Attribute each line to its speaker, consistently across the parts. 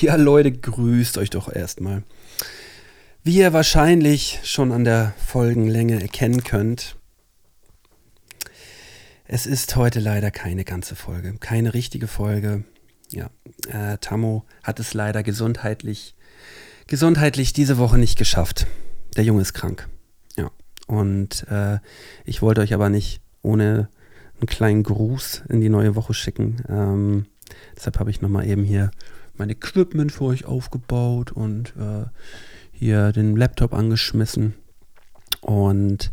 Speaker 1: Ja, Leute, grüßt euch doch erstmal. Wie ihr wahrscheinlich schon an der Folgenlänge erkennen könnt, es ist heute leider keine ganze Folge, keine richtige Folge. Ja, äh, Tammo hat es leider gesundheitlich, gesundheitlich diese Woche nicht geschafft. Der Junge ist krank. Ja, und äh, ich wollte euch aber nicht ohne einen kleinen Gruß in die neue Woche schicken. Ähm, deshalb habe ich nochmal eben hier mein Equipment für euch aufgebaut und äh, hier den Laptop angeschmissen und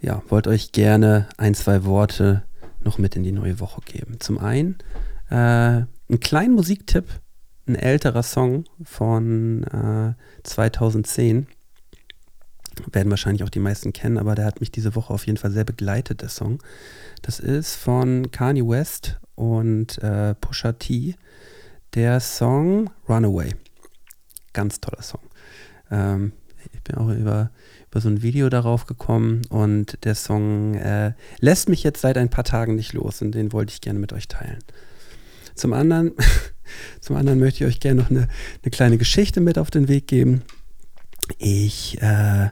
Speaker 1: ja, wollte euch gerne ein, zwei Worte noch mit in die neue Woche geben. Zum einen äh, einen kleinen Musiktipp, ein älterer Song von äh, 2010. Werden wahrscheinlich auch die meisten kennen, aber der hat mich diese Woche auf jeden Fall sehr begleitet, der Song. Das ist von Kanye West und äh, Pusha T. Der Song Runaway. Ganz toller Song. Ähm, ich bin auch über, über so ein Video darauf gekommen und der Song äh, lässt mich jetzt seit ein paar Tagen nicht los und den wollte ich gerne mit euch teilen. Zum anderen, zum anderen möchte ich euch gerne noch eine, eine kleine Geschichte mit auf den Weg geben. Ich äh,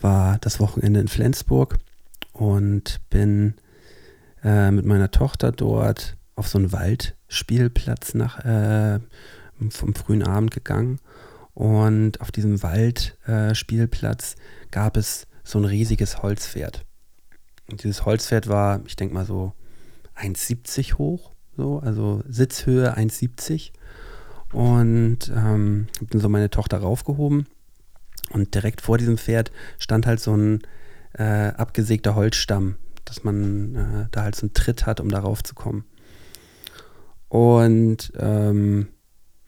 Speaker 1: war das Wochenende in Flensburg und bin äh, mit meiner Tochter dort auf so einen Waldspielplatz nach äh, vom frühen Abend gegangen und auf diesem Waldspielplatz äh, gab es so ein riesiges Holzpferd. Und dieses Holzpferd war, ich denke mal so 1,70 hoch, so, also Sitzhöhe 1,70. Und ähm, habe dann so meine Tochter raufgehoben. Und direkt vor diesem Pferd stand halt so ein äh, abgesägter Holzstamm, dass man äh, da halt so einen Tritt hat, um darauf zu kommen. Und ähm,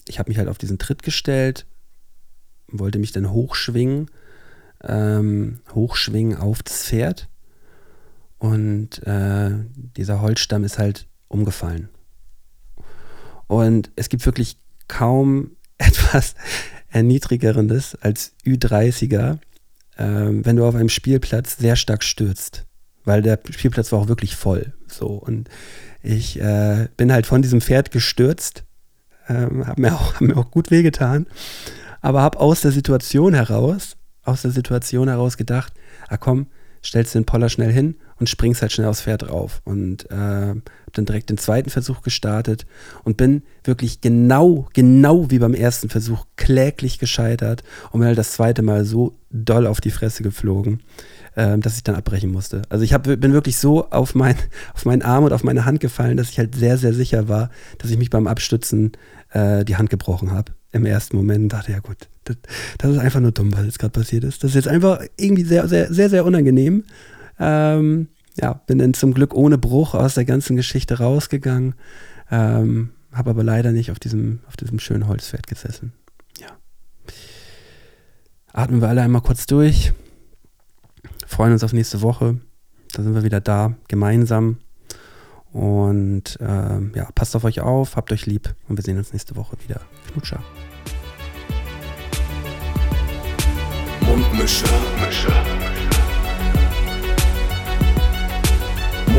Speaker 1: ich habe mich halt auf diesen Tritt gestellt, wollte mich dann hochschwingen, ähm, hochschwingen auf das Pferd. Und äh, dieser Holzstamm ist halt umgefallen. Und es gibt wirklich kaum etwas Erniedrigerendes als Ü30er, äh, wenn du auf einem Spielplatz sehr stark stürzt. Weil der Spielplatz war auch wirklich voll. So. Und ich äh, bin halt von diesem Pferd gestürzt. Ähm, hat, mir auch, hat mir auch gut wehgetan aber habe aus der Situation heraus, aus der Situation heraus gedacht, ah komm, stellst den Poller schnell hin und springst halt schnell aufs Pferd drauf. Und äh, habe dann direkt den zweiten Versuch gestartet und bin wirklich genau, genau wie beim ersten Versuch kläglich gescheitert und bin halt das zweite Mal so doll auf die Fresse geflogen, äh, dass ich dann abbrechen musste. Also ich hab, bin wirklich so auf, mein, auf meinen Arm und auf meine Hand gefallen, dass ich halt sehr, sehr sicher war, dass ich mich beim Abstützen äh, die Hand gebrochen habe im ersten Moment dachte, ja gut, das, das ist einfach nur dumm, was jetzt gerade passiert ist. Das ist jetzt einfach irgendwie sehr, sehr, sehr, sehr unangenehm. Ähm, ja, bin dann zum Glück ohne Bruch aus der ganzen Geschichte rausgegangen, ähm, habe aber leider nicht auf diesem, auf diesem schönen Holzpferd gesessen. Ja. Atmen wir alle einmal kurz durch, freuen uns auf nächste Woche. Da sind wir wieder da, gemeinsam. Und ähm, ja, passt auf euch auf, habt euch lieb und wir sehen uns nächste Woche wieder. Knutscher.
Speaker 2: Mundmische. Mundmische.